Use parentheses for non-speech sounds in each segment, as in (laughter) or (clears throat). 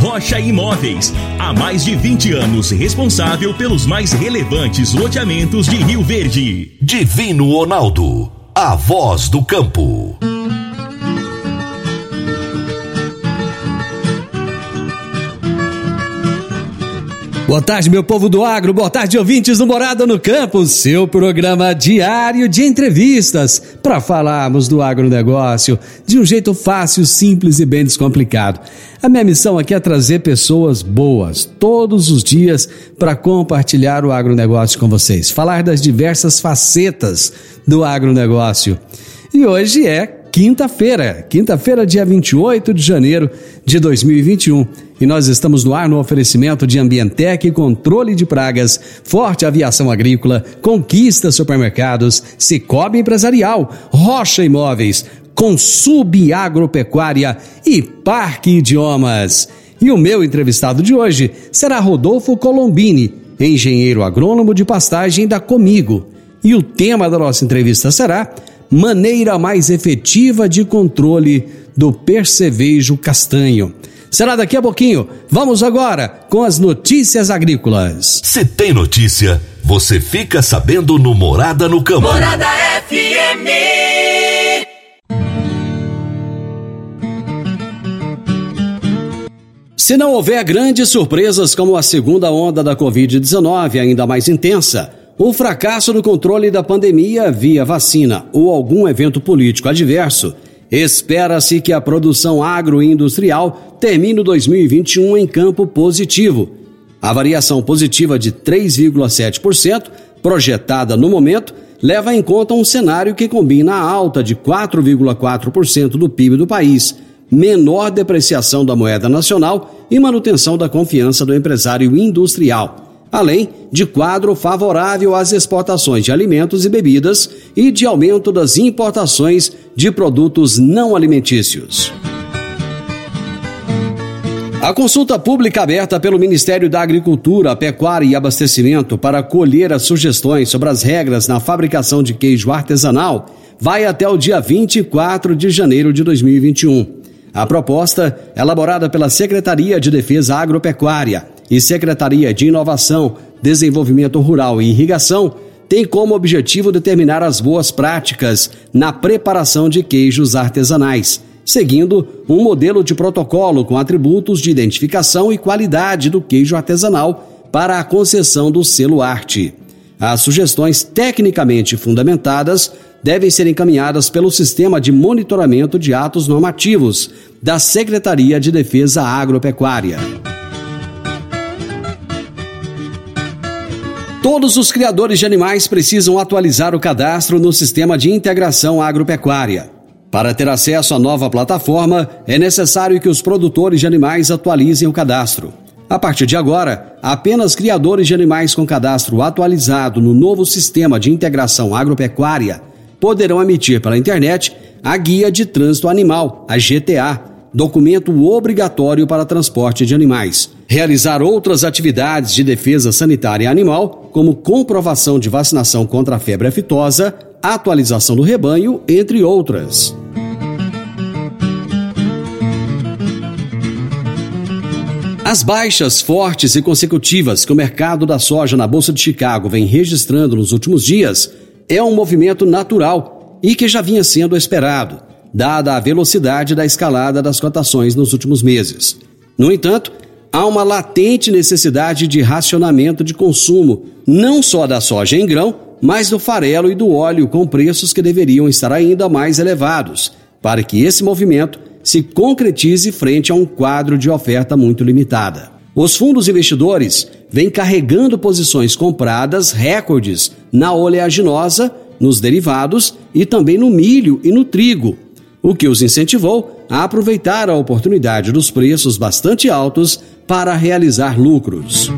Rocha Imóveis, há mais de 20 anos responsável pelos mais relevantes loteamentos de Rio Verde. Divino Ronaldo, a voz do campo. Boa tarde, meu povo do agro, boa tarde, ouvintes do Morada no Campo, seu programa diário de entrevistas para falarmos do agronegócio de um jeito fácil, simples e bem descomplicado. A minha missão aqui é trazer pessoas boas todos os dias para compartilhar o agronegócio com vocês, falar das diversas facetas do agronegócio. E hoje é quinta-feira, quinta-feira, dia 28 de janeiro de 2021. E nós estamos no ar no oferecimento de Ambientec, controle de pragas, Forte Aviação Agrícola, Conquista Supermercados, Cicobi Empresarial, Rocha Imóveis, Consub Agropecuária e Parque Idiomas. E o meu entrevistado de hoje será Rodolfo Colombini, engenheiro agrônomo de pastagem da Comigo. E o tema da nossa entrevista será maneira mais efetiva de controle do percevejo castanho. Será daqui a pouquinho. Vamos agora com as notícias agrícolas. Se tem notícia, você fica sabendo no Morada no Campo. Morada FM. Se não houver grandes surpresas como a segunda onda da Covid-19, ainda mais intensa, o fracasso no controle da pandemia via vacina ou algum evento político adverso, espera-se que a produção agroindustrial termine 2021 em campo positivo. A variação positiva de 3,7%, projetada no momento, leva em conta um cenário que combina a alta de 4,4% do PIB do país, menor depreciação da moeda nacional e manutenção da confiança do empresário industrial além de quadro favorável às exportações de alimentos e bebidas e de aumento das importações de produtos não alimentícios. A consulta pública aberta pelo Ministério da Agricultura, Pecuária e Abastecimento para colher as sugestões sobre as regras na fabricação de queijo artesanal vai até o dia 24 de janeiro de 2021. A proposta, elaborada pela Secretaria de Defesa Agropecuária, e Secretaria de Inovação, Desenvolvimento Rural e Irrigação tem como objetivo determinar as boas práticas na preparação de queijos artesanais, seguindo um modelo de protocolo com atributos de identificação e qualidade do queijo artesanal para a concessão do selo arte. As sugestões tecnicamente fundamentadas devem ser encaminhadas pelo Sistema de Monitoramento de Atos Normativos da Secretaria de Defesa Agropecuária. Todos os criadores de animais precisam atualizar o cadastro no Sistema de Integração Agropecuária. Para ter acesso à nova plataforma, é necessário que os produtores de animais atualizem o cadastro. A partir de agora, apenas criadores de animais com cadastro atualizado no novo Sistema de Integração Agropecuária poderão emitir pela internet a Guia de Trânsito Animal, a GTA, documento obrigatório para transporte de animais. Realizar outras atividades de defesa sanitária animal, como comprovação de vacinação contra a febre aftosa, atualização do rebanho, entre outras. As baixas fortes e consecutivas que o mercado da soja na Bolsa de Chicago vem registrando nos últimos dias é um movimento natural e que já vinha sendo esperado dada a velocidade da escalada das cotações nos últimos meses. No entanto, há uma latente necessidade de racionamento de consumo, não só da soja em grão, mas do farelo e do óleo com preços que deveriam estar ainda mais elevados, para que esse movimento se concretize frente a um quadro de oferta muito limitada. Os fundos investidores vêm carregando posições compradas recordes na oleaginosa, nos derivados e também no milho e no trigo, o que os incentivou a aproveitar a oportunidade dos preços bastante altos para realizar lucros.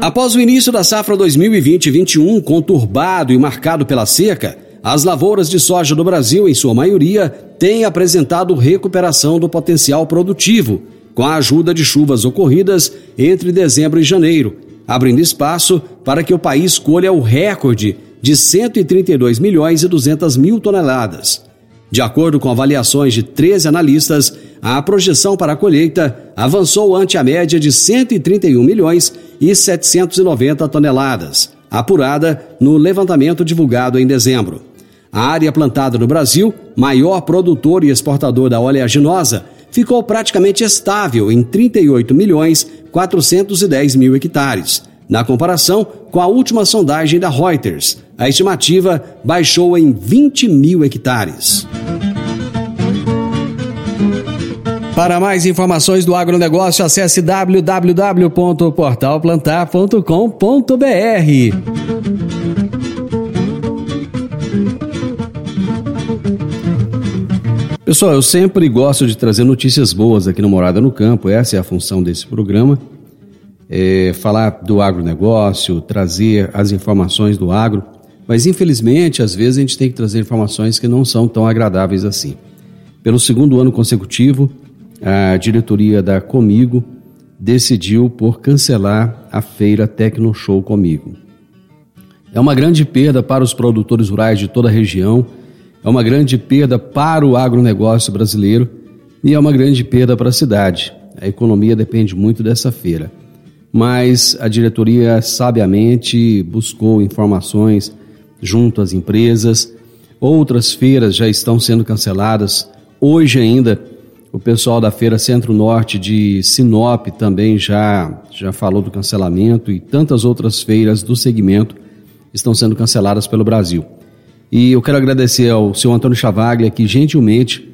Após o início da safra 2020-21, conturbado e marcado pela seca, as lavouras de soja do Brasil, em sua maioria, têm apresentado recuperação do potencial produtivo, com a ajuda de chuvas ocorridas entre dezembro e janeiro, abrindo espaço para que o país colha o recorde de 132 milhões e 200 mil toneladas. De acordo com avaliações de 13 analistas, a projeção para a colheita avançou ante a média de 131 milhões e 790 toneladas, apurada no levantamento divulgado em dezembro. A área plantada no Brasil, maior produtor e exportador da oleaginosa, ficou praticamente estável em 38 milhões 410 mil hectares. Na comparação com a última sondagem da Reuters, a estimativa baixou em 20 mil hectares. Para mais informações do agronegócio, acesse www.portalplantar.com.br. Pessoal, eu sempre gosto de trazer notícias boas aqui no Morada no Campo, essa é a função desse programa. É falar do agronegócio, trazer as informações do agro, mas infelizmente às vezes a gente tem que trazer informações que não são tão agradáveis assim. Pelo segundo ano consecutivo, a diretoria da Comigo decidiu por cancelar a feira Tecno Show Comigo. É uma grande perda para os produtores rurais de toda a região, é uma grande perda para o agronegócio brasileiro e é uma grande perda para a cidade. A economia depende muito dessa feira. Mas a diretoria sabiamente buscou informações junto às empresas. Outras feiras já estão sendo canceladas. Hoje ainda o pessoal da Feira Centro-Norte de Sinop também já, já falou do cancelamento e tantas outras feiras do segmento estão sendo canceladas pelo Brasil. E eu quero agradecer ao senhor Antônio Chavaglia, que gentilmente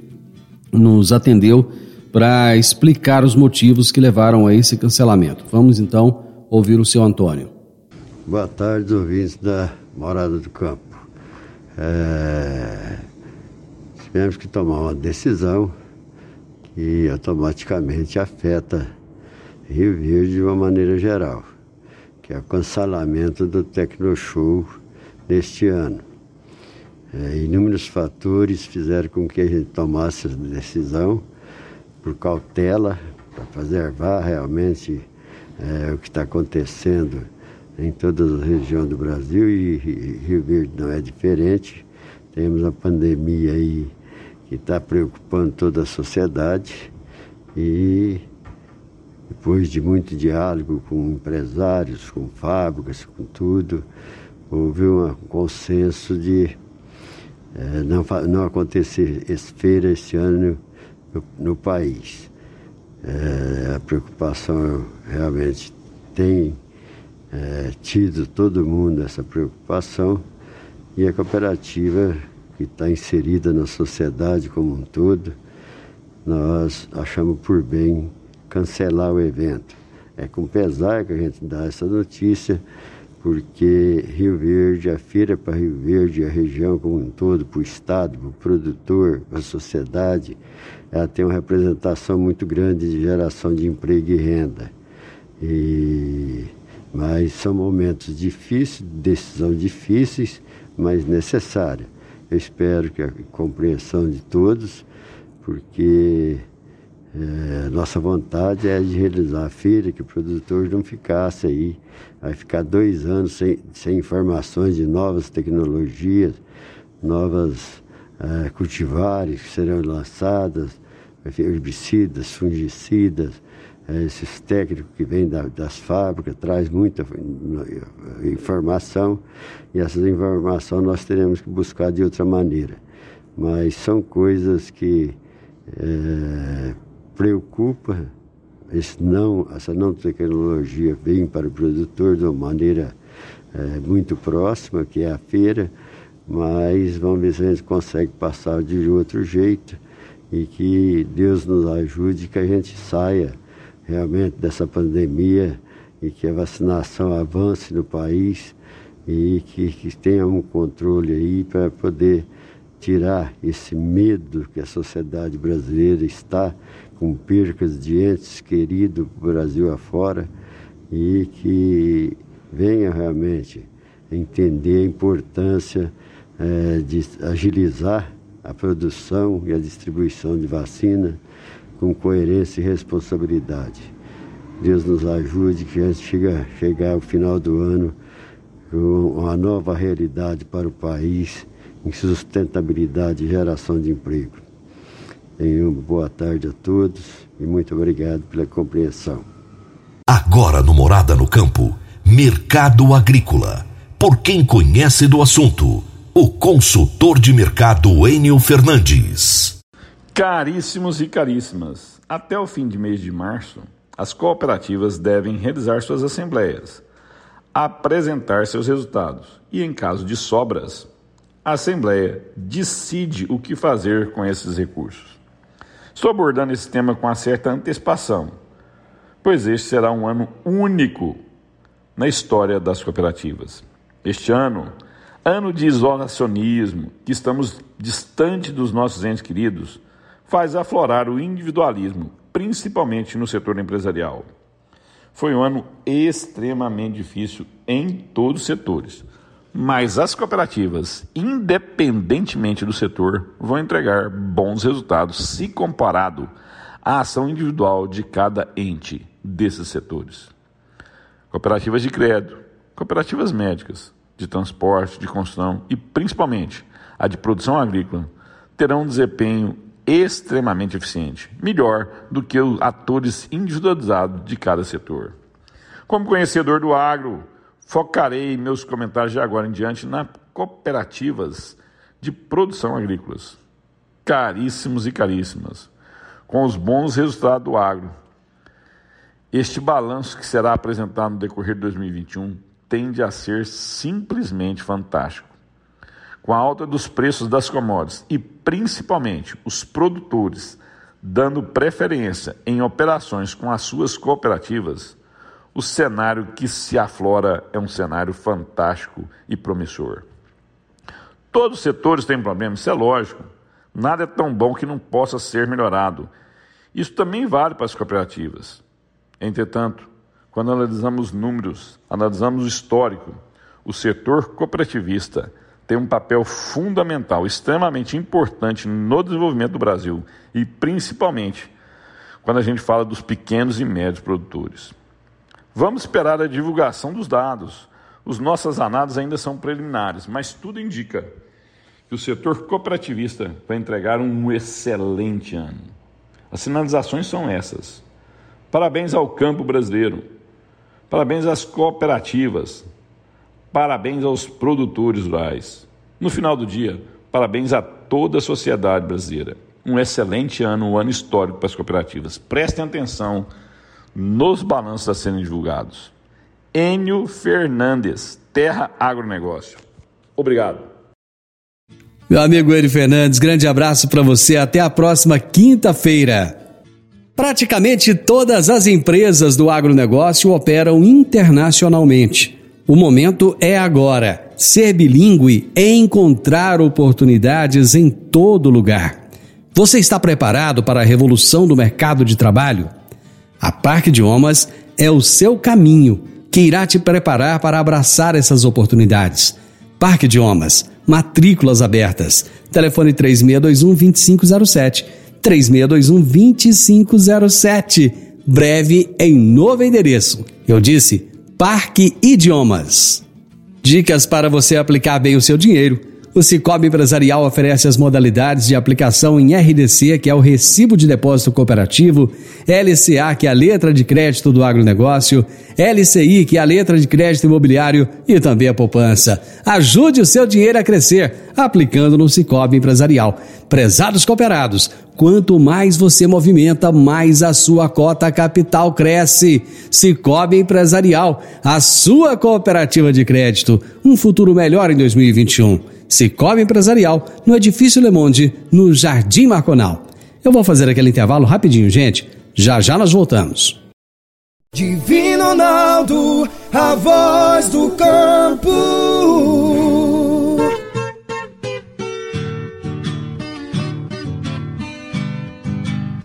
nos atendeu para explicar os motivos que levaram a esse cancelamento. Vamos então ouvir o senhor Antônio. Boa tarde, ouvintes da Morada do Campo. É... Tivemos que tomar uma decisão que automaticamente afeta Rio Verde de uma maneira geral, que é o cancelamento do Tecnoshow neste ano. É, inúmeros fatores fizeram com que a gente tomasse essa decisão por cautela, para preservar realmente é, o que está acontecendo em todas as regiões do Brasil e Rio Verde não é diferente. Temos a pandemia aí que está preocupando toda a sociedade e depois de muito diálogo com empresários, com fábricas, com tudo, houve um consenso de é, não, não acontecer feira esse ano no, no país. É, a preocupação realmente tem é, tido todo mundo essa preocupação e a cooperativa que está inserida na sociedade como um todo, nós achamos por bem cancelar o evento. É com pesar que a gente dá essa notícia, porque Rio Verde, a feira para Rio Verde, a região como um todo, para o Estado, para o produtor, para a sociedade, ela tem uma representação muito grande de geração de emprego e renda. E... Mas são momentos difíceis, decisões difíceis, mas necessárias. Eu espero que a compreensão de todos, porque é, nossa vontade é de realizar a feira, que o produtor não ficasse aí, vai ficar dois anos sem, sem informações de novas tecnologias, novas é, cultivares que serão lançadas, herbicidas, fungicidas, é, esses técnicos que vêm da, das fábricas, traz muita informação e essas informações nós teremos que buscar de outra maneira. Mas são coisas que preocupam, esse não, essa não tecnologia vem para o produtor de uma maneira é, muito próxima, que é a feira, mas vamos ver se a gente consegue passar de outro jeito e que Deus nos ajude que a gente saia realmente dessa pandemia e que a vacinação avance no país e que, que tenha um controle aí para poder tirar esse medo que a sociedade brasileira está com percas de entes queridos Brasil afora e que venha realmente entender a importância é, de agilizar a produção e a distribuição de vacina com coerência e responsabilidade. Deus nos ajude que a gente chega, chegar ao final do ano com uma nova realidade para o país em sustentabilidade e geração de emprego. Tenham uma boa tarde a todos e muito obrigado pela compreensão. Agora no Morada no Campo, Mercado Agrícola. Por quem conhece do assunto, o consultor de mercado Enio Fernandes. Caríssimos e caríssimas, até o fim de mês de março, as cooperativas devem realizar suas assembleias, apresentar seus resultados e, em caso de sobras, a Assembleia decide o que fazer com esses recursos. Estou abordando esse tema com uma certa antecipação, pois este será um ano único na história das cooperativas. Este ano, ano de isolacionismo, que estamos distante dos nossos entes queridos, faz aflorar o individualismo, principalmente no setor empresarial. Foi um ano extremamente difícil em todos os setores mas as cooperativas, independentemente do setor, vão entregar bons resultados se comparado à ação individual de cada ente desses setores. Cooperativas de crédito, cooperativas médicas, de transporte, de construção e principalmente a de produção agrícola terão um desempenho extremamente eficiente, melhor do que os atores individualizados de cada setor. Como conhecedor do agro, Focarei meus comentários de agora em diante nas cooperativas de produção agrícolas. Caríssimos e caríssimas, com os bons resultados do agro. Este balanço que será apresentado no decorrer de 2021 tende a ser simplesmente fantástico. Com a alta dos preços das commodities e principalmente os produtores dando preferência em operações com as suas cooperativas, o cenário que se aflora é um cenário fantástico e promissor. Todos os setores têm problemas, isso é lógico. Nada é tão bom que não possa ser melhorado. Isso também vale para as cooperativas. Entretanto, quando analisamos números, analisamos o histórico, o setor cooperativista tem um papel fundamental, extremamente importante no desenvolvimento do Brasil e principalmente quando a gente fala dos pequenos e médios produtores. Vamos esperar a divulgação dos dados. Os nossos anados ainda são preliminares, mas tudo indica que o setor cooperativista vai entregar um excelente ano. As sinalizações são essas. Parabéns ao campo brasileiro. Parabéns às cooperativas. Parabéns aos produtores rurais. No final do dia, parabéns a toda a sociedade brasileira. Um excelente ano, um ano histórico para as cooperativas. Prestem atenção nos balanços a serem divulgados. Enio Fernandes, Terra Agronegócio. Obrigado. Meu amigo Enio Fernandes, grande abraço para você. Até a próxima quinta-feira. Praticamente todas as empresas do agronegócio operam internacionalmente. O momento é agora. Ser bilíngue é encontrar oportunidades em todo lugar. Você está preparado para a revolução do mercado de trabalho? A Parque Idiomas é o seu caminho que irá te preparar para abraçar essas oportunidades. Parque Idiomas, matrículas abertas. Telefone 3621-2507. 3621-2507. Breve em novo endereço. Eu disse Parque Idiomas. Dicas para você aplicar bem o seu dinheiro o Cicobi Empresarial oferece as modalidades de aplicação em RDC, que é o Recibo de Depósito Cooperativo, LCA, que é a letra de crédito do agronegócio, LCI, que é a letra de crédito imobiliário e também a poupança. Ajude o seu dinheiro a crescer aplicando no Cicobi Empresarial. Prezados cooperados, quanto mais você movimenta, mais a sua cota capital cresce. Cicobi Empresarial, a sua cooperativa de crédito. Um futuro melhor em 2021. Cicobi Empresarial, no Edifício Le Monde, no Jardim Marconal. Eu vou fazer aquele intervalo rapidinho, gente. Já já nós voltamos. Divino Ronaldo, a voz do campo.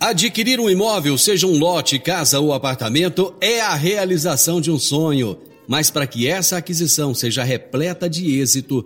Adquirir um imóvel, seja um lote, casa ou apartamento, é a realização de um sonho. Mas para que essa aquisição seja repleta de êxito,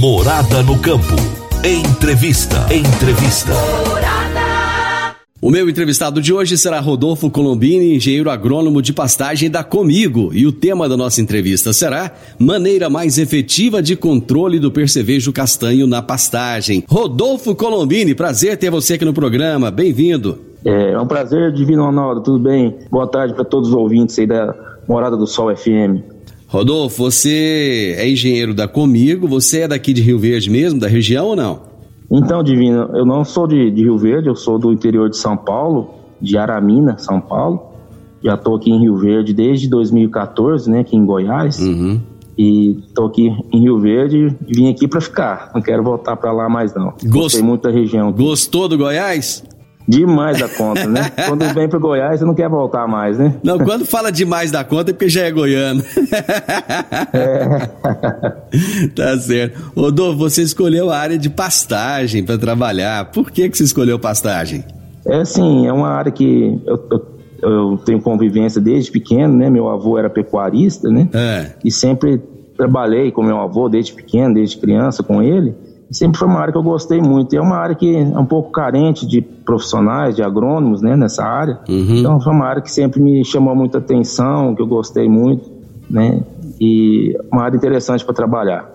Morada no campo. Entrevista. Entrevista. O meu entrevistado de hoje será Rodolfo Colombini, engenheiro agrônomo de pastagem da Comigo. E o tema da nossa entrevista será Maneira mais efetiva de controle do percevejo castanho na pastagem. Rodolfo Colombini, prazer ter você aqui no programa. Bem-vindo. É, é um prazer, Divino Ronaldo. Tudo bem? Boa tarde para todos os ouvintes aí da Morada do Sol FM. Rodolfo, você é engenheiro da Comigo, você é daqui de Rio Verde mesmo, da região ou não? Então, Divino, eu não sou de, de, Rio Verde, eu sou do interior de São Paulo, de Aramina, São Paulo. Já estou aqui em Rio Verde desde 2014, né, aqui em Goiás. Uhum. E estou aqui em Rio Verde e vim aqui para ficar. Não quero voltar para lá mais não. Gost... Gostei muito da região. Gostou do Goiás? Demais da conta, né? (laughs) quando vem para Goiás, você não quer voltar mais, né? Não, quando fala demais da conta é porque já é goiano. É. (laughs) tá certo. Rodolfo, você escolheu a área de pastagem para trabalhar. Por que, que você escolheu pastagem? É assim, é uma área que eu, eu, eu tenho convivência desde pequeno, né? Meu avô era pecuarista, né? É. E sempre trabalhei com meu avô desde pequeno, desde criança com ele sempre foi uma área que eu gostei muito. E é uma área que é um pouco carente de profissionais, de agrônomos, né, nessa área. Uhum. Então foi uma área que sempre me chamou muita atenção, que eu gostei muito, né? E uma área interessante para trabalhar.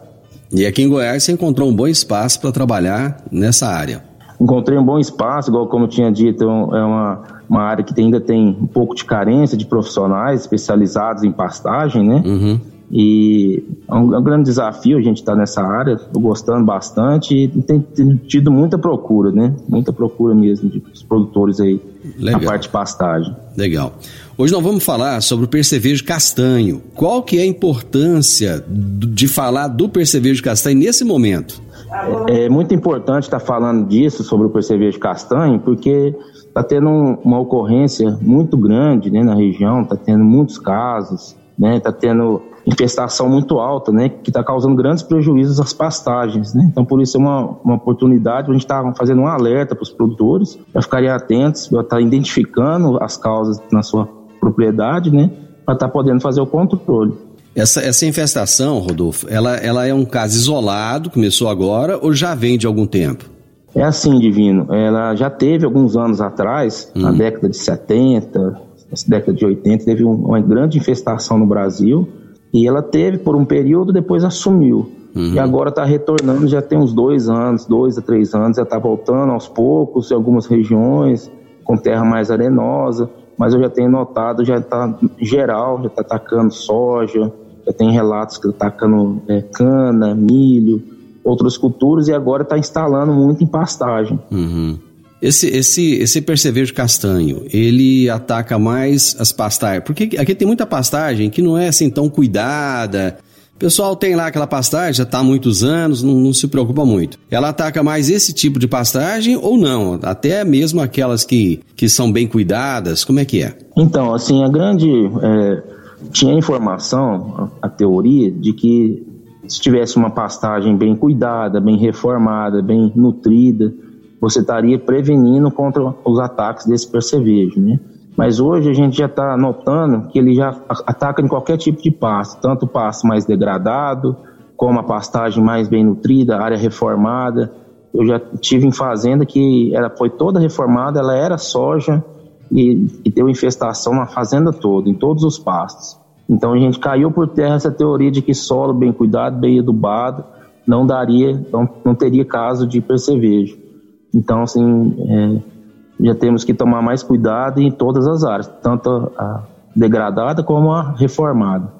E aqui em Goiás você encontrou um bom espaço para trabalhar nessa área? Encontrei um bom espaço, igual como eu tinha dito, é uma, uma área que ainda tem um pouco de carência de profissionais especializados em pastagem, né? Uhum. E é um, é um grande desafio a gente estar tá nessa área, estou gostando bastante e tem, tem, tido muita procura, né? Muita procura mesmo de produtores aí Legal. na parte de pastagem. Legal. Hoje nós vamos falar sobre o percevejo castanho. Qual que é a importância de falar do percevejo castanho nesse momento? É, é muito importante estar tá falando disso sobre o percevejo castanho, porque está tendo uma ocorrência muito grande né, na região, está tendo muitos casos, né? Está tendo infestação muito alta, né, que está causando grandes prejuízos às pastagens, né? Então por isso é uma, uma oportunidade, a gente está fazendo um alerta para os produtores, para ficarem atentos, para estar tá identificando as causas na sua propriedade, né, para estar tá podendo fazer o controle. Essa, essa infestação, Rodolfo, ela, ela é um caso isolado, começou agora ou já vem de algum tempo? É assim, Divino. Ela já teve alguns anos atrás, hum. na década de 70, na década de 80, teve uma grande infestação no Brasil e ela teve por um período, depois assumiu. Uhum. E agora está retornando, já tem uns dois anos, dois a três anos, já está voltando aos poucos em algumas regiões, com terra mais arenosa. Mas eu já tenho notado, já está geral, já está atacando soja, já tem relatos que está atacando é, cana, milho, outras culturas, e agora está instalando muito em pastagem. Uhum. Esse, esse, esse percevejo castanho, ele ataca mais as pastagens. Porque aqui tem muita pastagem que não é assim tão cuidada. O pessoal tem lá aquela pastagem, já está há muitos anos, não, não, se preocupa muito. Ela ataca mais esse tipo de pastagem ou não? Até mesmo aquelas que, que são bem cuidadas, como é que é? Então, assim, a grande. É, tinha informação, a, a teoria, de que se tivesse uma pastagem bem cuidada, bem reformada, bem nutrida, você estaria prevenindo contra os ataques desse percevejo, né? Mas hoje a gente já está notando que ele já ataca em qualquer tipo de pasto, tanto pasto mais degradado, como a pastagem mais bem nutrida, área reformada. Eu já tive em fazenda que ela foi toda reformada, ela era soja e, e deu infestação na fazenda toda, em todos os pastos. Então a gente caiu por terra essa teoria de que solo bem cuidado, bem adubado, não daria, não, não teria caso de percevejo. Então, assim, é, já temos que tomar mais cuidado em todas as áreas, tanto a degradada como a reformada.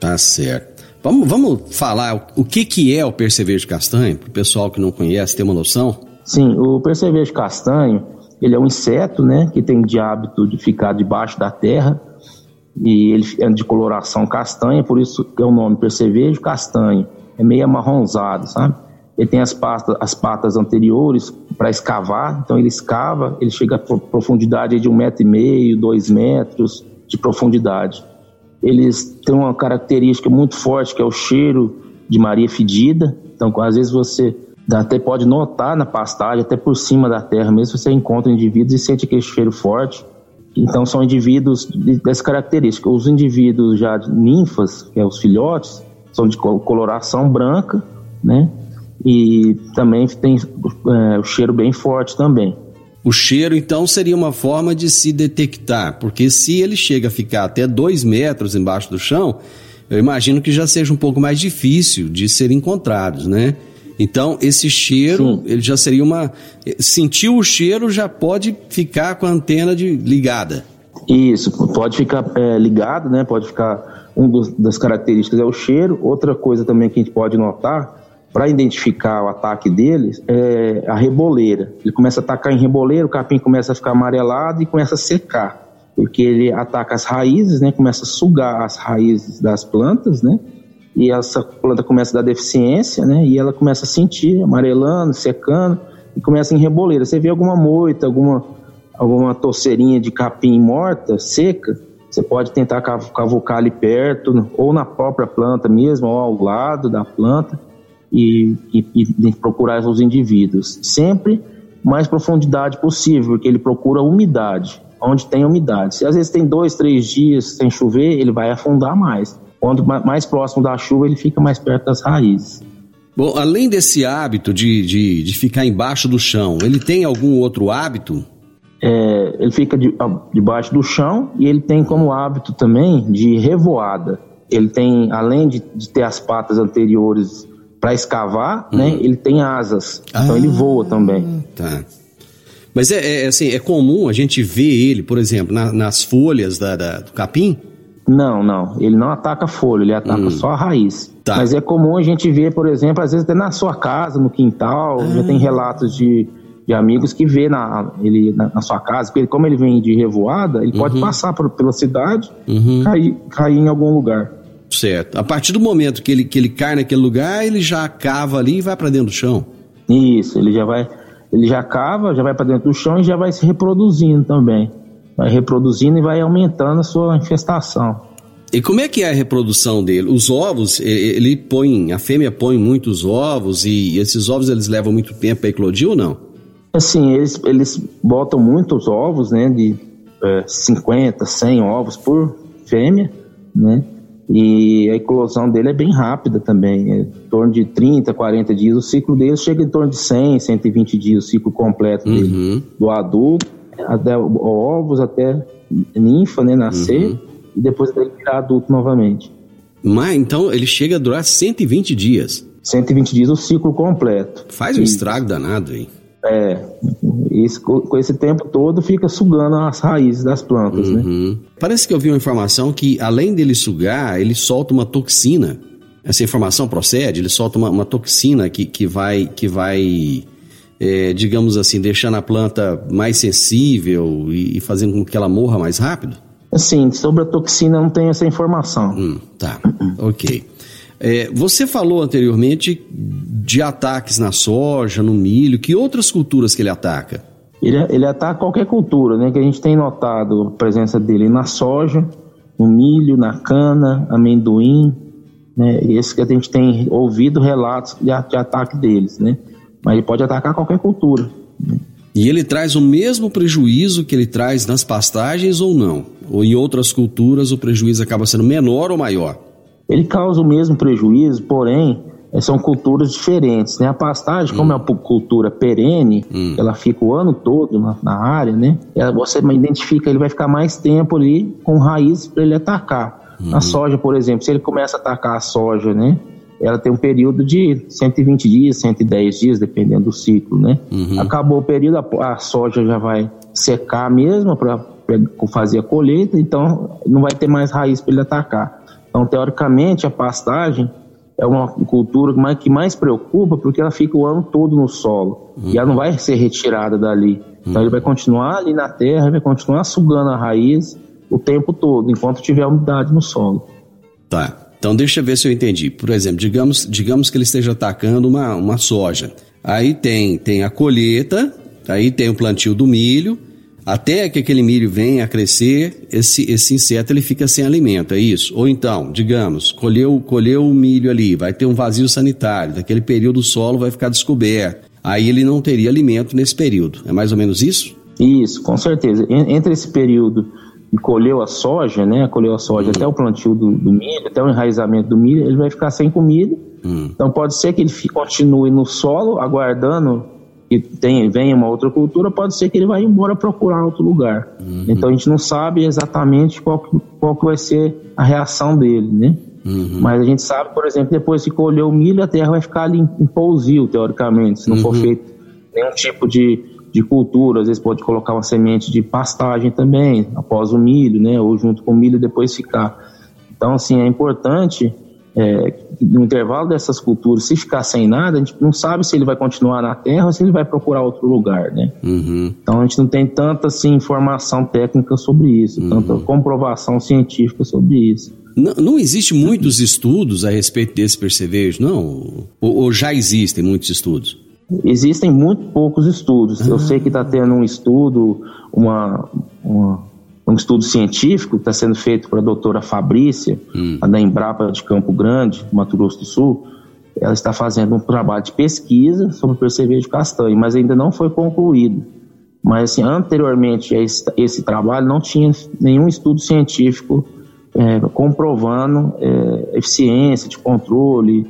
Tá certo. Vamos, vamos falar o que, que é o percevejo castanho, para o pessoal que não conhece ter uma noção? Sim, o percevejo castanho Ele é um inseto, né, que tem de hábito de ficar debaixo da terra e ele é de coloração castanha, por isso que é o nome percevejo castanho. É meio amarronzado, sabe? Ele tem as patas, as patas anteriores para escavar, então ele escava, ele chega a profundidade de um metro e meio, dois metros de profundidade. Eles têm uma característica muito forte que é o cheiro de Maria fedida. Então, às vezes você até pode notar na pastagem, até por cima da terra mesmo, você encontra indivíduos e sente aquele cheiro forte. Então, são indivíduos dessa característica. Os indivíduos já ninfas, que é os filhotes, são de coloração branca, né? E também tem é, o cheiro bem forte também. O cheiro, então, seria uma forma de se detectar, porque se ele chega a ficar até dois metros embaixo do chão, eu imagino que já seja um pouco mais difícil de ser encontrados, né? Então, esse cheiro, Sim. ele já seria uma. Sentiu o cheiro, já pode ficar com a antena de, ligada. Isso, pode ficar é, ligado, né? Pode ficar. Um dos, das características é o cheiro. Outra coisa também que a gente pode notar, para identificar o ataque deles, é a reboleira. Ele começa a atacar em reboleira, o capim começa a ficar amarelado e começa a secar. Porque ele ataca as raízes, né? Começa a sugar as raízes das plantas, né? e essa planta começa a dar deficiência, né? E ela começa a sentir, amarelando, secando, e começa em reboleira. Você vê alguma moita, alguma, alguma torceirinha de capim morta, seca, você pode tentar cavucar ali perto, ou na própria planta mesmo, ou ao lado da planta, e, e, e procurar os indivíduos. Sempre mais profundidade possível, porque ele procura umidade, onde tem umidade. Se às vezes tem dois, três dias sem chover, ele vai afundar mais. Quanto mais próximo da chuva, ele fica mais perto das raízes. Bom, além desse hábito de, de, de ficar embaixo do chão, ele tem algum outro hábito? É, ele fica de, debaixo do chão e ele tem como hábito também de revoada. Ele tem, além de, de ter as patas anteriores para escavar, uhum. né, ele tem asas. Ah, então ele ah, voa também. Tá. Mas é, é, assim, é comum a gente ver ele, por exemplo, na, nas folhas da, da, do capim? Não, não. Ele não ataca folha, ele ataca hum. só a raiz. Tá. Mas é comum a gente ver, por exemplo, às vezes até na sua casa, no quintal, ah. já tem relatos de, de amigos que vê na, ele, na, na, sua casa, porque como ele vem de revoada, ele uhum. pode passar por, pela cidade uhum. cair, cair em algum lugar. Certo. A partir do momento que ele, que ele cai naquele lugar, ele já cava ali e vai para dentro do chão. Isso, ele já vai, ele já cava, já vai para dentro do chão e já vai se reproduzindo também vai reproduzindo e vai aumentando a sua infestação. E como é que é a reprodução dele? Os ovos, ele põe, a fêmea põe muitos ovos e esses ovos eles levam muito tempo para eclodir ou não? Assim, eles, eles botam muitos ovos, né, de é, 50, 100 ovos por fêmea, né, e a eclosão dele é bem rápida também, é em torno de 30, 40 dias. O ciclo dele chega em torno de 100, 120 dias, o ciclo completo dele, uhum. do adulto até ovos, até ninfa, né, nascer, uhum. e depois ele virar adulto novamente. Mas então ele chega a durar 120 dias. 120 dias o ciclo completo. Faz um estrago danado, hein? É, isso, com esse tempo todo fica sugando as raízes das plantas, né? uhum. né? Parece que eu vi uma informação que além dele sugar, ele solta uma toxina. Essa informação procede? Ele solta uma, uma toxina que, que vai, que vai é, digamos assim, deixando a planta mais sensível e, e, fazendo com que ela morra mais rápido? Sim, sobre a toxina não tenho essa informação. Hum, tá, ok. É, você falou anteriormente de ataques na soja, no milho, que outras culturas que ele ataca? Ele, ele ataca qualquer cultura, né? Que a gente tem notado a presença dele na soja, no milho, na cana, amendoim, né? Esse que a gente tem ouvido relatos de, de ataque deles, né? Mas ele pode atacar qualquer cultura. E ele traz o mesmo prejuízo que ele traz nas pastagens ou não? Ou em outras culturas o prejuízo acaba sendo menor ou maior? Ele causa o mesmo prejuízo, porém, eh, são culturas diferentes, né? A pastagem, hum. como é uma cultura perene, hum. ela fica o ano todo na, na área, né? Ela, você identifica, ele vai ficar mais tempo ali com raízes para ele atacar. Hum. Na soja, por exemplo, se ele começa a atacar a soja, né? ela tem um período de 120 dias, 110 dias, dependendo do ciclo, né? Uhum. Acabou o período, a, a, soja já vai secar mesmo para fazer a colheita, então não vai ter mais raiz para ele atacar. Então, teoricamente, a pastagem é uma cultura que mais, que mais preocupa porque ela fica o ano todo no solo uhum. e ela não vai ser retirada dali. Então uhum. ele vai continuar ali na terra, vai continuar sugando a raiz o tempo todo, enquanto tiver umidade no solo. Tá. Então deixa eu ver se eu entendi. Por exemplo, digamos, digamos que ele esteja atacando uma, uma soja. Aí tem, tem a colheita, aí tem o plantio do milho, até que aquele milho venha a crescer, esse, esse inseto ele fica sem alimento, é isso? Ou então, digamos, colheu, colheu o milho ali, vai ter um vazio sanitário, daquele período o solo vai ficar descoberto. Aí ele não teria alimento nesse período. É mais ou menos isso? Isso, com certeza. Entre esse período e colheu a soja, né? Colheu a soja uhum. até o plantio do, do, milho, até o enraizamento do milho, ele vai ficar sem comida. Uhum. Então pode ser que ele continue no solo, aguardando que tem, venha uma outra cultura, pode ser que ele vá embora procurar outro lugar. Uhum. Então a gente não sabe exatamente qual, qual que vai ser a reação dele, né? Uhum. Mas a gente sabe, por exemplo, depois que colheu o milho, a terra vai ficar ali em, pousio, teoricamente, se não for uhum. feito nenhum tipo de de cultura, às vezes pode colocar uma semente de pastagem também, após o milho, né, ou junto com o milho depois ficar. Então, assim, é importante, é, no intervalo dessas culturas, se ficar sem nada, a gente não sabe se ele vai continuar na terra ou se ele vai procurar outro lugar, né? Uhum. Então, a gente não tem tanta, assim, informação técnica sobre isso, uhum. tanta comprovação científica sobre isso. Não, não existe muitos estudos a respeito desse percevejo, não? Ou, ou já existem muitos estudos? Existem muito poucos estudos. Eu sei que está tendo um estudo, uma, uma, um estudo científico que está sendo feito para a doutora Fabrícia, hum. da Embrapa de Campo Grande, Mato Grosso do Sul. Ela está fazendo um trabalho de pesquisa sobre o percevejo castanho, mas ainda não foi concluído. Mas assim, anteriormente a esse, esse trabalho não tinha nenhum estudo científico é, comprovando é, eficiência de controle,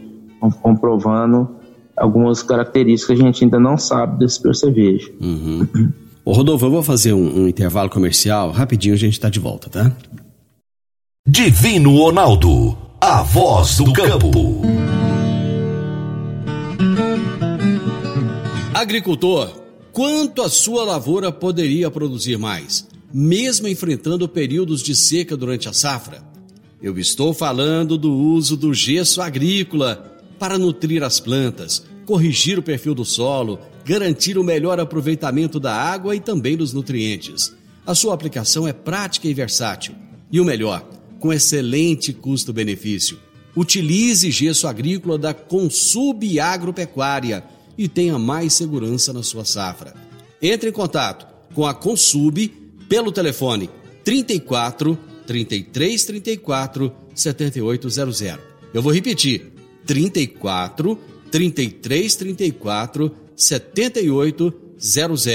comprovando algumas características que a gente ainda não sabe desse percevejo. Uhum. (clears throat) Ô Rodolfo, eu vou fazer um, um intervalo comercial, rapidinho a gente está de volta, tá? Divino Ronaldo, a voz do campo. Agricultor, quanto a sua lavoura poderia produzir mais, mesmo enfrentando períodos de seca durante a safra? Eu estou falando do uso do gesso agrícola para nutrir as plantas, corrigir o perfil do solo, garantir o melhor aproveitamento da água e também dos nutrientes. A sua aplicação é prática e versátil. E o melhor, com excelente custo-benefício. Utilize gesso agrícola da Consub Agropecuária e tenha mais segurança na sua safra. Entre em contato com a Consub pelo telefone 34 33 34 7800. Eu vou repetir: 34 3334 7800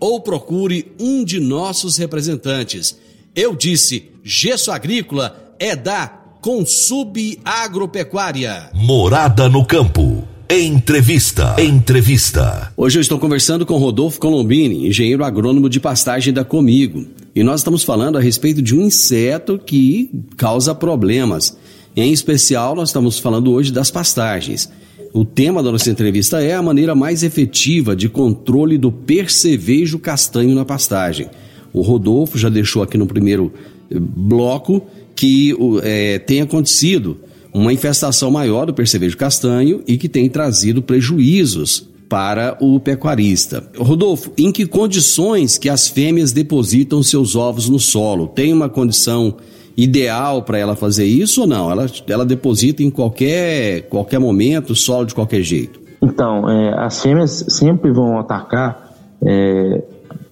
ou procure um de nossos representantes. Eu disse, gesso agrícola é da Consub Agropecuária. Morada no campo. Entrevista. Entrevista. Hoje eu estou conversando com Rodolfo Colombini, engenheiro agrônomo de pastagem da Comigo. E nós estamos falando a respeito de um inseto que causa problemas. Em especial, nós estamos falando hoje das pastagens. O tema da nossa entrevista é a maneira mais efetiva de controle do percevejo castanho na pastagem. O Rodolfo já deixou aqui no primeiro eh, bloco que é, tem acontecido uma infestação maior do percevejo castanho e que tem trazido prejuízos para o pecuarista. Rodolfo, em que condições que as fêmeas depositam seus ovos no solo? Tem uma condição ideal para ela fazer isso ou não? Ela, ela deposita em qualquer, qualquer momento, solo de qualquer jeito? Então, é, as fêmeas sempre vão atacar é,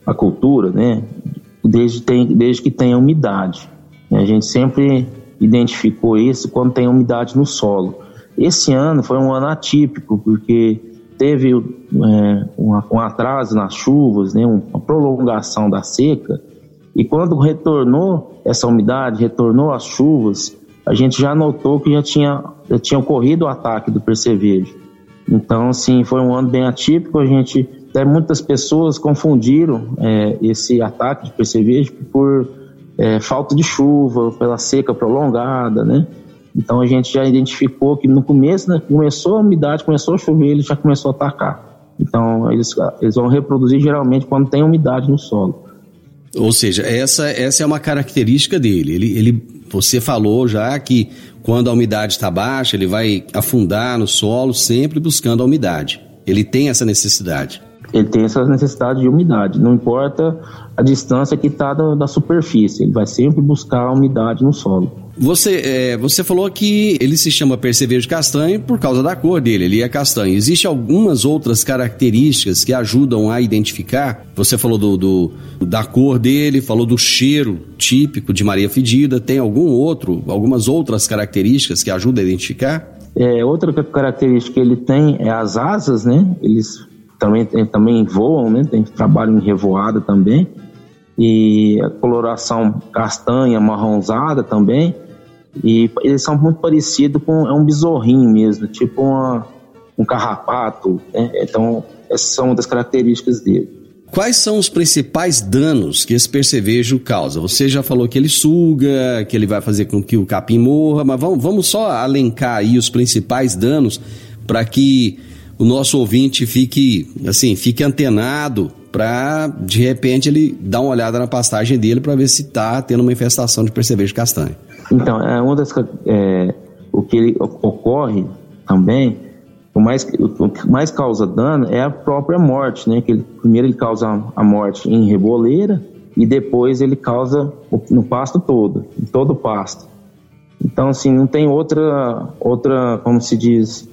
a cultura, né? Desde, tem, desde que tenha umidade. A gente sempre identificou isso quando tem umidade no solo. Esse ano foi um ano atípico, porque teve é, uma, um atraso nas chuvas, né, uma prolongação da seca, e quando retornou essa umidade, retornou as chuvas, a gente já notou que já tinha, já tinha ocorrido o ataque do percevejo. Então, assim, foi um ano bem atípico. A gente, até muitas pessoas confundiram é, esse ataque de percevejo por é, falta de chuva, pela seca prolongada, né? Então a gente já identificou que no começo, né, começou a umidade, começou a chover, ele já começou a atacar. Então eles, eles vão reproduzir geralmente quando tem umidade no solo. Ou seja, essa, essa é uma característica dele. Ele, ele, você falou já que quando a umidade está baixa, ele vai afundar no solo, sempre buscando a umidade. Ele tem essa necessidade. Ele tem essa necessidade de umidade, não importa a distância que está da, da superfície, ele vai sempre buscar a umidade no solo. Você, é, você falou que ele se chama percevejo castanho por causa da cor dele, ele é castanho. Existem algumas outras características que ajudam a identificar? Você falou do, do, da cor dele, falou do cheiro típico de Maria Fedida. Tem algum outro, algumas outras características que ajudam a identificar? É, outra característica que ele tem é as asas, né? Eles também, também voam, né? Tem trabalho em revoada também. E a coloração castanha, marronzada também. E eles são muito parecidos com é um besorrinho mesmo, tipo uma, um carrapato. Né? Então, essas são das características dele. Quais são os principais danos que esse percevejo causa? Você já falou que ele suga, que ele vai fazer com que o capim morra, mas vamos, vamos só alencar aí os principais danos para que o nosso ouvinte fique assim, fique antenado para de repente ele dar uma olhada na pastagem dele para ver se está tendo uma infestação de percevejo castanho. Então, é uma das é, o que ele, ocorre também, o mais o que mais causa dano é a própria morte, né? Que ele, primeiro ele causa a morte em reboleira e depois ele causa no pasto todo, em todo o pasto. Então, assim, não tem outra outra, como se diz,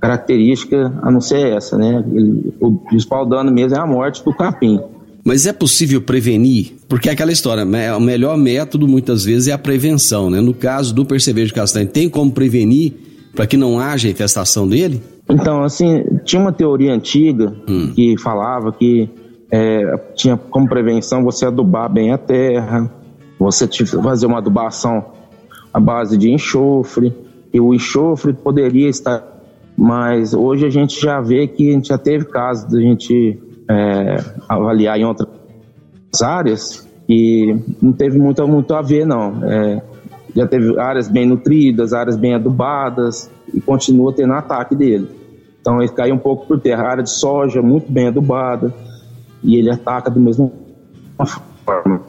característica a não ser essa, né? Ele, o principal dano mesmo é a morte do capim. Mas é possível prevenir? Porque é aquela história, o melhor método muitas vezes é a prevenção, né? No caso do percevejo castanho, tem como prevenir para que não haja infestação dele? Então, assim, tinha uma teoria antiga hum. que falava que é, tinha como prevenção você adubar bem a terra, você fazer uma adubação à base de enxofre, e o enxofre poderia estar. Mas hoje a gente já vê que a gente já teve casos de a gente é, avaliar em outras áreas e não teve muito, muito a ver, não. É, já teve áreas bem nutridas, áreas bem adubadas e continua tendo ataque dele. Então ele cai um pouco por terra. A área de soja muito bem adubada e ele ataca da mesma forma.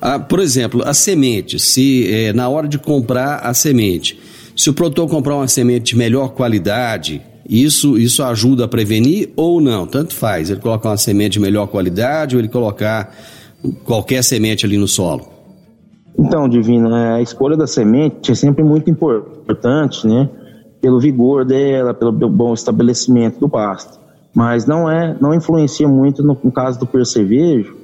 Ah, por exemplo, a semente, se é, na hora de comprar a semente, se o produtor comprar uma semente de melhor qualidade, isso, isso ajuda a prevenir ou não? Tanto faz. Ele colocar uma semente de melhor qualidade ou ele colocar qualquer semente ali no solo? Então, Divino, é, a escolha da semente é sempre muito importante, né? Pelo vigor dela, pelo bom estabelecimento do pasto. Mas não é, não influencia muito no, no caso do percevejo,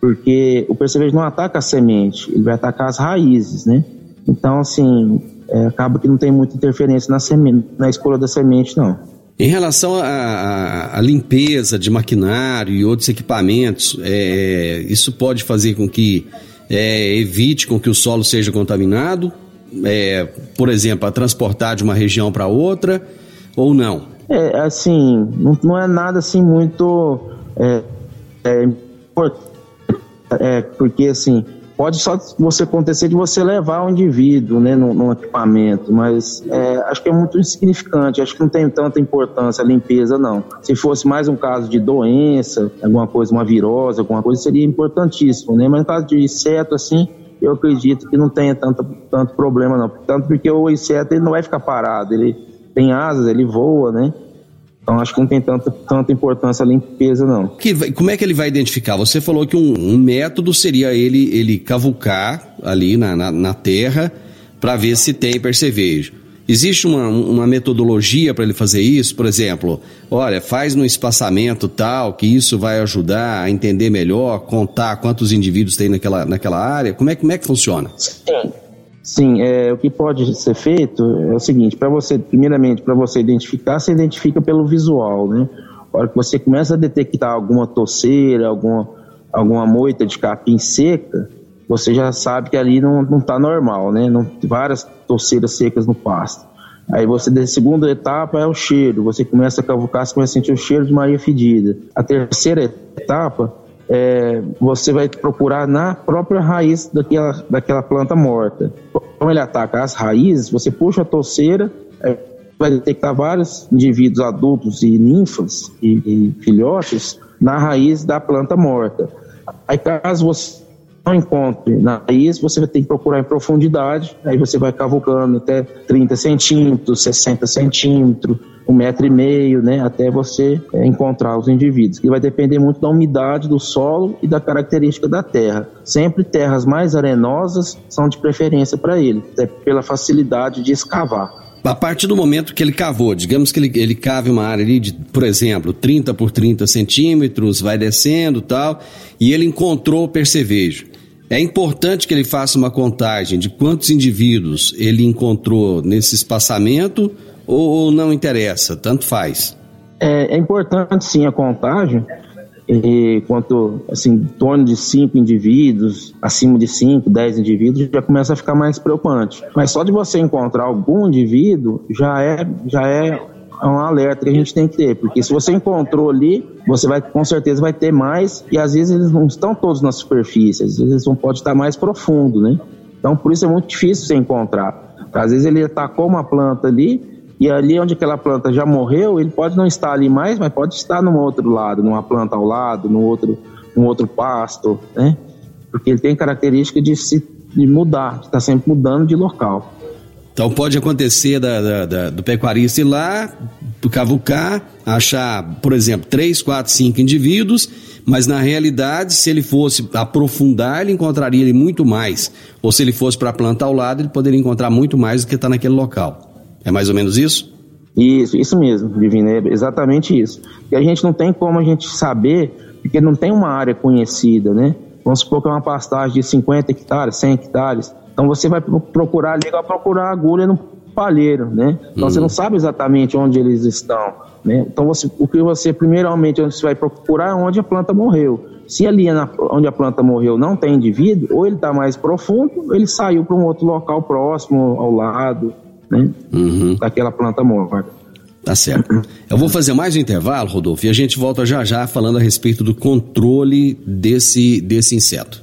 porque o percevejo não ataca a semente, ele vai atacar as raízes, né? Então, assim, é, acaba que não tem muita interferência na, semente, na escolha da semente, não. Em relação à limpeza de maquinário e outros equipamentos, é, isso pode fazer com que é, evite com que o solo seja contaminado, é, por exemplo, a transportar de uma região para outra, ou não? É, assim, não, não é nada assim muito é, é, é porque assim pode só você acontecer de você levar o indivíduo né, no, no equipamento, mas é, acho que é muito insignificante, acho que não tem tanta importância a limpeza, não. Se fosse mais um caso de doença, alguma coisa, uma virose, alguma coisa, seria importantíssimo, né? Mas no caso de inseto, assim, eu acredito que não tenha tanto, tanto problema, não. Tanto porque o inseto ele não vai ficar parado, ele tem asas, ele voa, né? Então acho que não tem tanta, tanta importância a limpeza, não. Que, como é que ele vai identificar? Você falou que um, um método seria ele, ele cavucar ali na, na, na terra para ver se tem percevejo. Existe uma, uma metodologia para ele fazer isso? Por exemplo, olha, faz no espaçamento tal, que isso vai ajudar a entender melhor, contar quantos indivíduos tem naquela, naquela área? Como é, como é que funciona? Sim. Sim, é, o que pode ser feito é o seguinte, para você, primeiramente, para você identificar, você identifica pelo visual, né? A hora que você começa a detectar alguma toceira, alguma, alguma moita de capim seca, você já sabe que ali não está normal, né? Não, várias toceiras secas no pasto. Aí você, a segunda etapa é o cheiro. Você começa a cavucar, você começa a sentir o cheiro de Maria Fedida. A terceira etapa é, você vai procurar na própria raiz daquela, daquela planta morta. Como ele ataca as raízes, você puxa a touceira, é, vai detectar vários indivíduos adultos e ninfas e, e filhotes na raiz da planta morta. Aí caso você não encontre na raiz, você vai ter que procurar em profundidade, aí você vai cavucando até 30 centímetros, 60 centímetros, um metro e meio, né, até você é, encontrar os indivíduos. Que vai depender muito da umidade do solo e da característica da terra. Sempre terras mais arenosas são de preferência para ele, até pela facilidade de escavar. A partir do momento que ele cavou, digamos que ele, ele cave uma área ali de, por exemplo, 30 por 30 centímetros, vai descendo tal, e ele encontrou o percevejo. É importante que ele faça uma contagem de quantos indivíduos ele encontrou nesse espaçamento ou, ou não interessa, tanto faz? É, é, importante sim a contagem, e quanto assim, em torno de cinco indivíduos, acima de cinco, dez indivíduos, já começa a ficar mais preocupante. Mas só de você encontrar algum indivíduo já é, já é um alerta que a gente tem que ter, porque se você encontrou ali, você vai com certeza vai ter mais, e às vezes eles não estão todos na superfície, às vezes eles não pode estar mais profundo, né? Então por isso é muito difícil você encontrar. Às vezes ele atacou uma planta ali, e ali onde aquela planta já morreu, ele pode não estar ali mais, mas pode estar no outro lado, numa planta ao lado, no outro, no outro pasto, né? Porque ele tem característica de se de mudar, de estar sempre mudando de local. Então pode acontecer da, da, da, do pecuarista ir lá, cavucar, achar, por exemplo, três, quatro, cinco indivíduos, mas na realidade, se ele fosse aprofundar, ele encontraria ele muito mais. Ou se ele fosse para a planta ao lado, ele poderia encontrar muito mais do que está naquele local. É mais ou menos isso? Isso, isso mesmo, Divino, é exatamente isso. E a gente não tem como a gente saber, porque não tem uma área conhecida, né? Vamos supor que é uma pastagem de 50 hectares, 100 hectares. Então você vai procurar ali, vai procurar agulha no palheiro, né? Então você não sabe exatamente onde eles estão, né? Então você, o que você primeiramente onde você vai procurar é onde a planta morreu. Se ali é na, onde a planta morreu não tem indivíduo, ou ele está mais profundo, ou ele saiu para um outro local próximo ao lado, né? Uhum. Daquela planta morta. Tá certo. Eu vou fazer mais um intervalo, Rodolfo, e a gente volta já já falando a respeito do controle desse, desse inseto.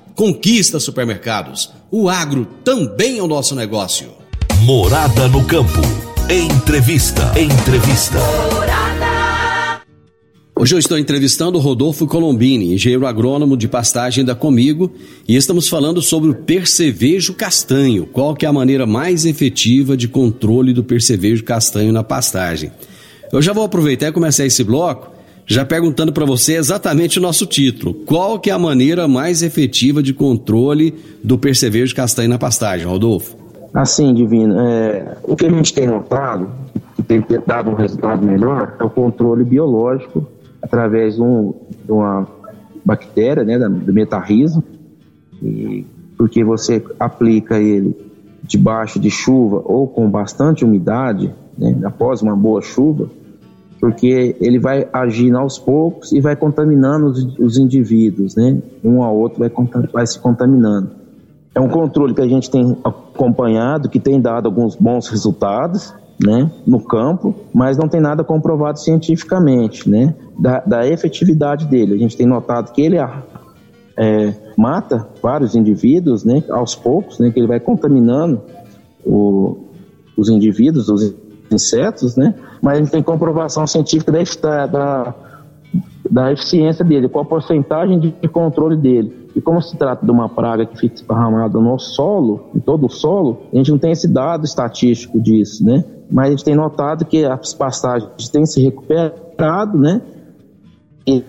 Conquista supermercados. O agro também é o nosso negócio. Morada no campo. Entrevista. Entrevista. Morada. Hoje eu estou entrevistando o Rodolfo Colombini, engenheiro agrônomo de pastagem da Comigo, e estamos falando sobre o percevejo castanho. Qual que é a maneira mais efetiva de controle do percevejo castanho na pastagem? Eu já vou aproveitar e começar esse bloco já perguntando para você exatamente o nosso título. Qual que é a maneira mais efetiva de controle do percevejo castanho na pastagem, Rodolfo? Assim, Divino, é, o que a gente tem notado, que tem dado um resultado melhor, é o controle biológico através de, um, de uma bactéria, né, do metarrismo, e porque você aplica ele debaixo de chuva ou com bastante umidade, né, após uma boa chuva, porque ele vai agindo aos poucos e vai contaminando os, os indivíduos, né? Um ao outro vai, vai se contaminando. É um controle que a gente tem acompanhado, que tem dado alguns bons resultados, né, no campo, mas não tem nada comprovado cientificamente, né, da, da efetividade dele. A gente tem notado que ele é, mata vários indivíduos, né, aos poucos, né, que ele vai contaminando o, os indivíduos, os insetos, né, mas gente tem comprovação científica da, da, da eficiência dele, qual a porcentagem de controle dele. E como se trata de uma praga que fica esparramada no solo, em todo o solo, a gente não tem esse dado estatístico disso, né? Mas a gente tem notado que as pastagens têm se recuperado, né? E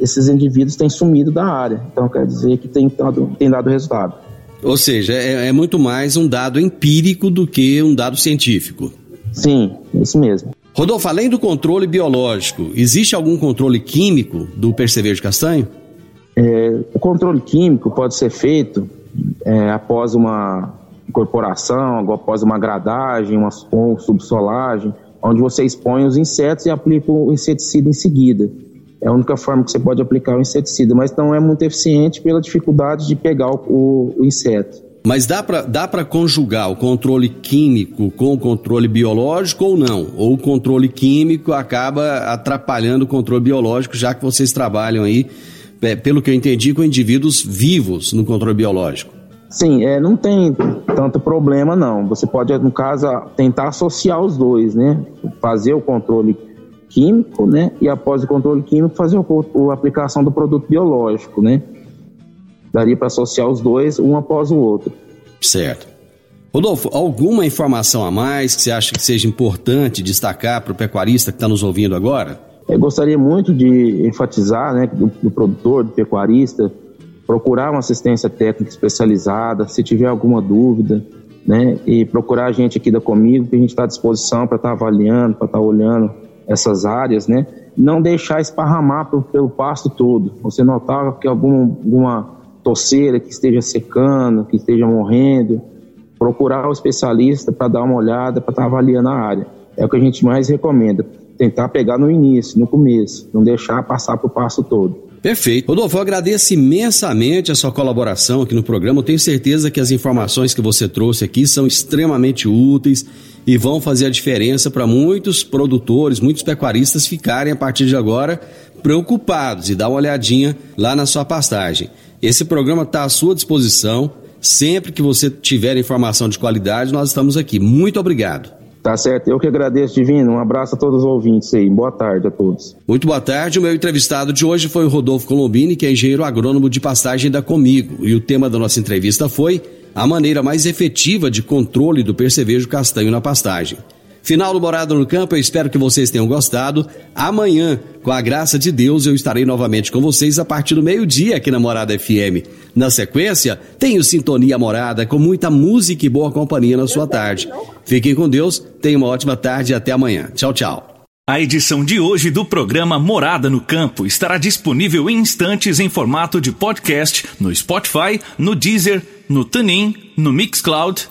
esses indivíduos têm sumido da área. Então quer dizer que tem dado, tem dado resultado. Ou seja, é, é muito mais um dado empírico do que um dado científico. Sim, isso mesmo. Rodolfo, além do controle biológico, existe algum controle químico do percevejo castanho? É, o controle químico pode ser feito é, após uma incorporação, após uma gradagem, uma, subsolagem, onde você expõe os insetos e aplica o inseticida em seguida. é a única forma que você pode aplicar o inseticida, mas não é muito eficiente pela dificuldade de pegar o, o inseto. Mas dá para dá conjugar o controle químico com o controle biológico ou não? Ou o controle químico acaba atrapalhando o controle biológico, já que vocês trabalham aí, é, pelo que eu entendi, com indivíduos vivos no controle biológico? Sim, é, não tem tanto problema não. Você pode, no caso, tentar associar os dois, né? Fazer o controle químico, né? E após o controle químico, fazer a aplicação do produto biológico, né? Daria para associar os dois, um após o outro. Certo. Rodolfo, alguma informação a mais que você acha que seja importante destacar para o pecuarista que está nos ouvindo agora? Eu gostaria muito de enfatizar, né, do, do produtor, do pecuarista, procurar uma assistência técnica especializada, se tiver alguma dúvida, né, e procurar a gente aqui da Comigo, que a gente está à disposição para estar tá avaliando, para estar tá olhando essas áreas, né, não deixar esparramar pelo, pelo pasto todo. Você notar que alguma, alguma torceira que esteja secando, que esteja morrendo, procurar o especialista para dar uma olhada, para estar tá avaliando a área. É o que a gente mais recomenda. Tentar pegar no início, no começo, não deixar passar para o passo todo. Perfeito. Rodolfo, eu agradeço imensamente a sua colaboração aqui no programa. Eu tenho certeza que as informações que você trouxe aqui são extremamente úteis e vão fazer a diferença para muitos produtores, muitos pecuaristas ficarem a partir de agora preocupados e dar uma olhadinha lá na sua pastagem. Esse programa está à sua disposição. Sempre que você tiver informação de qualidade, nós estamos aqui. Muito obrigado. Tá certo, eu que agradeço, Divino. Um abraço a todos os ouvintes aí. Boa tarde a todos. Muito boa tarde. O meu entrevistado de hoje foi o Rodolfo Colombini, que é engenheiro agrônomo de pastagem da Comigo. E o tema da nossa entrevista foi a maneira mais efetiva de controle do percevejo castanho na pastagem. Final do Morada no Campo, eu espero que vocês tenham gostado. Amanhã, com a graça de Deus, eu estarei novamente com vocês a partir do meio-dia aqui na Morada FM. Na sequência, tenho Sintonia Morada com muita música e boa companhia na sua tarde. Fiquem com Deus, tenham uma ótima tarde e até amanhã. Tchau, tchau. A edição de hoje do programa Morada no Campo estará disponível em instantes em formato de podcast no Spotify, no Deezer, no TuneIn, no Mixcloud